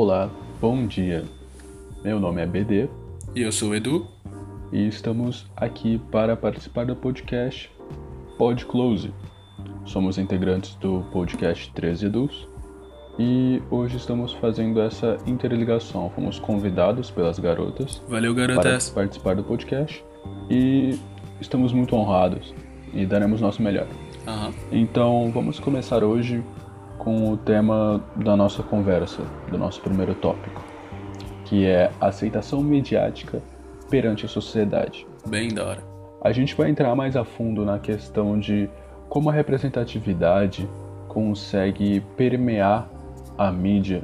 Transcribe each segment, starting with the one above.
Olá, bom dia. Meu nome é BD E eu sou o Edu. e estamos aqui para participar do podcast Pod Close. Somos integrantes do podcast 13 Edus e hoje estamos fazendo essa interligação. Fomos convidados pelas garotas Valeu, para garotas. participar do podcast e estamos muito honrados e daremos nosso melhor. Aham. Então vamos começar hoje com o tema da nossa conversa, do nosso primeiro tópico, que é aceitação mediática perante a sociedade. Bem da hora. A gente vai entrar mais a fundo na questão de como a representatividade consegue permear a mídia,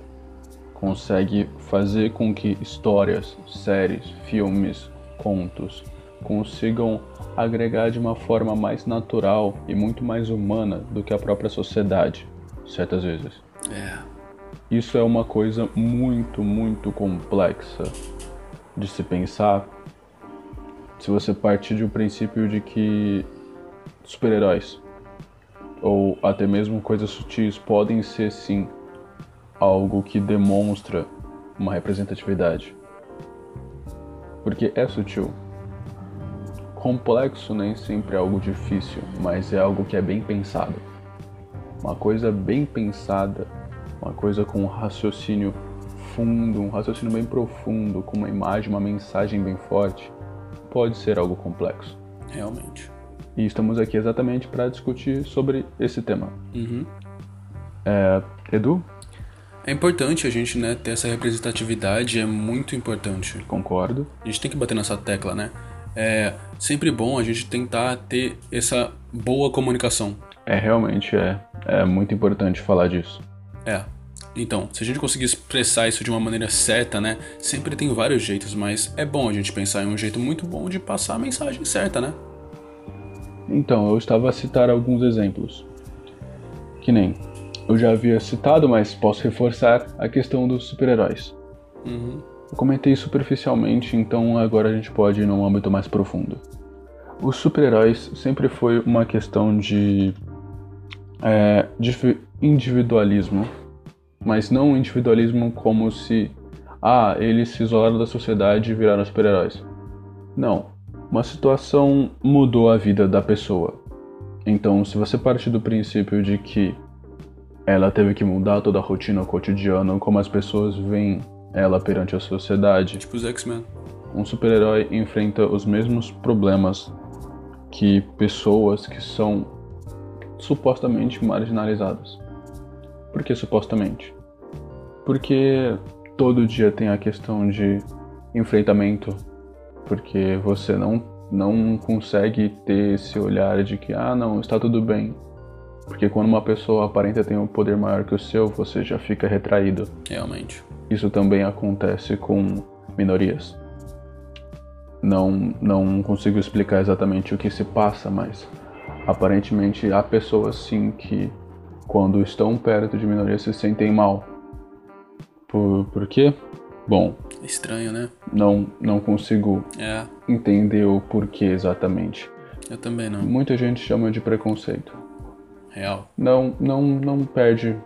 consegue fazer com que histórias, séries, filmes, contos consigam agregar de uma forma mais natural e muito mais humana do que a própria sociedade, certas vezes. É. Isso é uma coisa muito, muito complexa de se pensar se você partir do princípio de que super-heróis ou até mesmo coisas sutis podem ser sim algo que demonstra uma representatividade. Porque é sutil. Complexo nem sempre é algo difícil, mas é algo que é bem pensado. Uma coisa bem pensada uma coisa com um raciocínio fundo, um raciocínio bem profundo, com uma imagem, uma mensagem bem forte, pode ser algo complexo. Realmente. E estamos aqui exatamente para discutir sobre esse tema. Uhum. É, Edu, É importante a gente, né, ter essa representatividade, é muito importante. concordo. A gente tem que bater nessa tecla, né? É sempre bom a gente tentar ter essa boa comunicação. É realmente é, é muito importante falar disso. É. Então, se a gente conseguir expressar isso de uma maneira certa, né? Sempre tem vários jeitos, mas é bom a gente pensar em um jeito muito bom de passar a mensagem certa, né? Então, eu estava a citar alguns exemplos. Que nem eu já havia citado, mas posso reforçar a questão dos super-heróis. Uhum. Eu comentei superficialmente, então agora a gente pode ir num âmbito mais profundo. Os super-heróis sempre foi uma questão de, é, individualismo, mas não um individualismo como se ah, eles se isolaram da sociedade e viraram super-heróis. Não, uma situação mudou a vida da pessoa. Então, se você parte do princípio de que ela teve que mudar toda a rotina cotidiana, como as pessoas veem ela perante a sociedade, Tipo os X-Men. um super-herói enfrenta os mesmos problemas que pessoas que são supostamente marginalizadas. Por que supostamente? Porque todo dia tem a questão de enfrentamento, porque você não não consegue ter esse olhar de que ah, não, está tudo bem. Porque quando uma pessoa aparenta ter um poder maior que o seu, você já fica retraído. Realmente. Isso também acontece com minorias. Não, não consigo explicar exatamente o que se passa, mas aparentemente há pessoas sim que, quando estão perto de minorias, se sentem mal. Por, por quê? Bom, estranho, né? não, não consigo É, entender o porquê exatamente. eu também não. Muita gente chama de preconceito. Real. não não não perde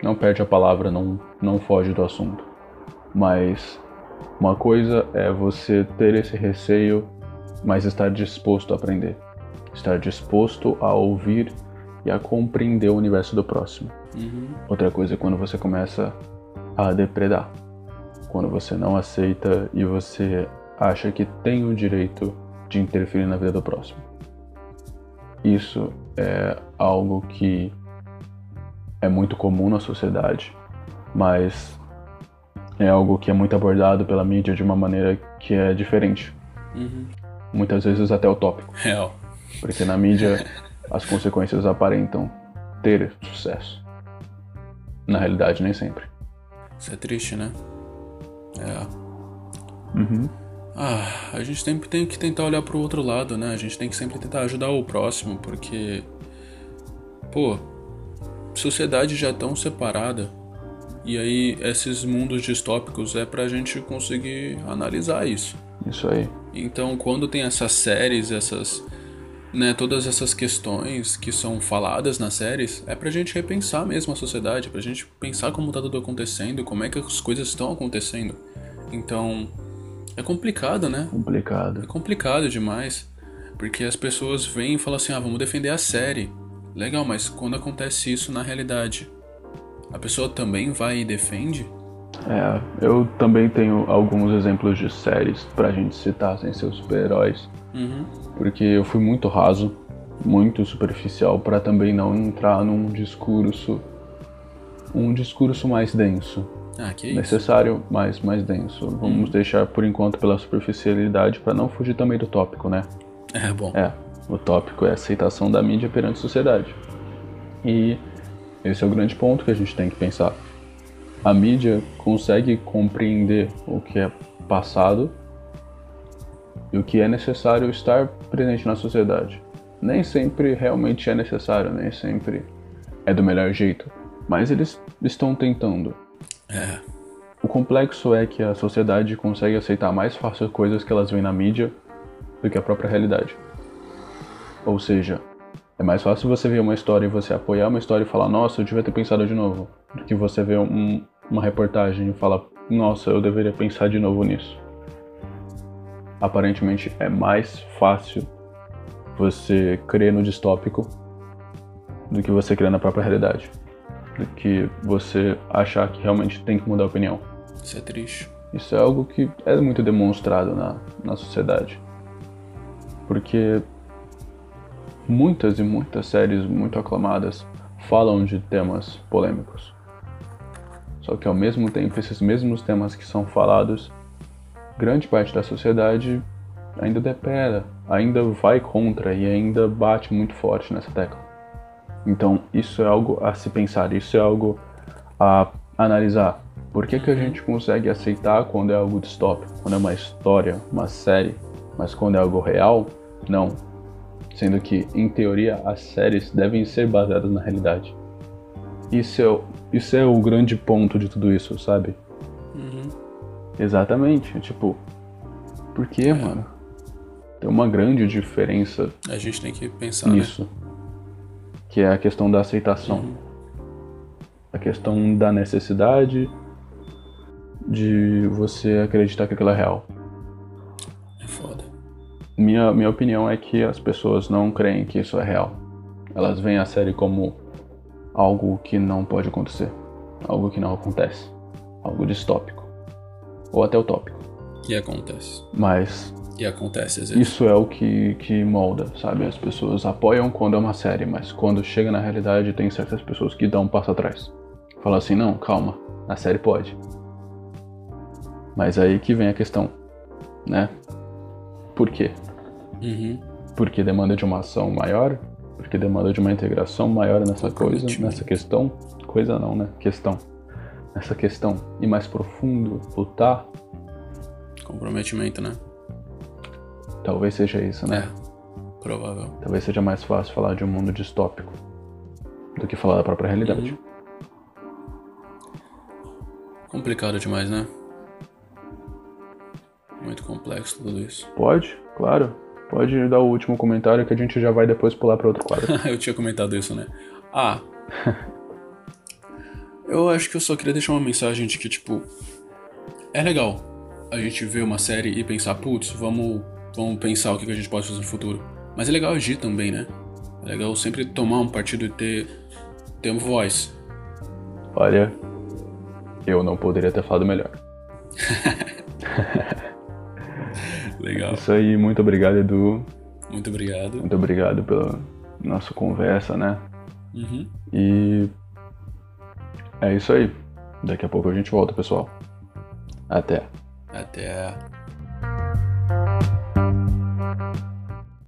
não perde a palavra não não foge do assunto mas uma coisa é você ter esse receio mas estar disposto a aprender estar disposto a ouvir e a compreender o universo do próximo Uhum. outra coisa é quando você começa a depredar quando você não aceita e você acha que tem o direito de interferir na vida do próximo isso é algo que é muito comum na sociedade, mas é algo que é muito abordado pela mídia de uma maneira que é diferente, Uhum. muitas vezes até utópico, Real. Porque na mídia as consequências aparentam ter sucesso. Na realidade, nem sempre. Isso é triste, né? É. Uhum. Ah, a gente sempre tem que tentar olhar pro outro lado, né? A gente tem que sempre tentar ajudar o próximo, porque. Pô, sociedade já é tão separada. E aí, esses mundos distópicos é pra gente conseguir analisar isso. Isso aí. Então, quando tem essas séries, essas né, todas essas questões que são faladas nas séries é pra gente repensar mesmo a sociedade, pra gente pensar como tá tudo acontecendo, como é que as coisas estão acontecendo. Então, é complicado, né? Complicado. É complicado demais, porque as pessoas vêm e falam assim: "Ah, vamos defender a série". Legal, mas quando acontece isso na realidade, a pessoa também vai e defende? É, eu também tenho alguns exemplos de séries pra gente citar sem ser super-heróis. Uhum. Porque eu fui muito raso, muito superficial pra também não entrar num discurso um discurso mais denso. Ah, que isso. Necessário, mas mais denso. Vamos deixar por enquanto pela superficialidade pra não fugir também do tópico, né? É bom. É, o tópico é a aceitação da mídia perante a sociedade. E esse é o grande ponto que a gente tem que pensar. A mídia consegue compreender o que é passado e o que é necessário estar presente na sociedade. Nem sempre realmente é necessário, nem sempre é do melhor jeito, mas eles estão tentando. É. O complexo é que a sociedade consegue aceitar mais fácil coisas que elas veem na mídia do que a própria realidade. Ou seja, é mais fácil você ver uma história e você apoiar uma história e falar, nossa, eu devia ter pensado de novo, do que você ver um- uma reportagem e falar, nossa, eu deveria pensar de novo nisso. Aparentemente é mais fácil você crer no distópico do que você crer na própria realidade. Do que você achar que realmente tem que mudar a opinião. Isso é triste. Isso é algo que é muito demonstrado na, na sociedade. Porque muitas e muitas séries muito aclamadas falam de temas polêmicos. Só que ao mesmo tempo, esses mesmos temas que são falados, grande parte da sociedade ainda depera, ainda vai contra e ainda bate muito forte nessa tecla. Então, isso é algo a se pensar, isso é algo a analisar. Por que, que a gente consegue aceitar quando é algo distópico, quando é uma história, uma série, mas quando é algo real, não. Sendo que, em teoria, as séries devem ser baseadas na realidade. Isso é, o- isso é o grande ponto de tudo isso, sabe? Uhum. Exatamente. Tipo, por que, mano? Tem uma grande diferença A gente tem que pensar, né? nisso. Que é a questão da aceitação. A questão da necessidade de você acreditar que aquilo é real. É foda. Minha, minha opinião é que as pessoas não creem que isso é real. Elas veem a série como algo que não pode acontecer. Algo que não acontece. Algo distópico. Ou até utópico. E acontece. Mas E acontece às vezes. Isso é o que, que molda, sabe? As pessoas apoiam quando é uma série, mas quando chega na realidade tem certas pessoas que dão um passo atrás. Falam assim, não, calma, a série pode. Mas aí que vem a questão, né? Por quê? Uhum. Porque demanda de uma ação maior? Porque demanda de uma integração maior nessa coisa, nessa questão? Coisa não, né? Questão. Nessa questão. E mais profundo, lutar, Comprometimento, né? talvez seja isso, né? É. Provável. Talvez seja mais fácil falar de um mundo distópico do que falar da própria realidade. Uhum. Complicado demais, né? Muito complexo tudo isso. Pode, claro. Pode dar o último comentário que a gente já vai depois pular para outro quadro. eu tinha comentado isso, né? Ah. eu acho que eu só queria deixar uma mensagem de que, tipo, é legal a gente ver uma série e pensar, putz, vamos, vamos pensar o que a gente pode fazer no futuro. Mas é legal agir também, né? É legal sempre tomar um partido e ter, ter uma voz. Olha, eu não poderia ter falado melhor. Legal. Isso aí, muito obrigado, Edu. Muito obrigado. Muito obrigado pela nossa conversa, né? Uhum. E é isso aí. Daqui a pouco a gente volta, pessoal. Até. Até.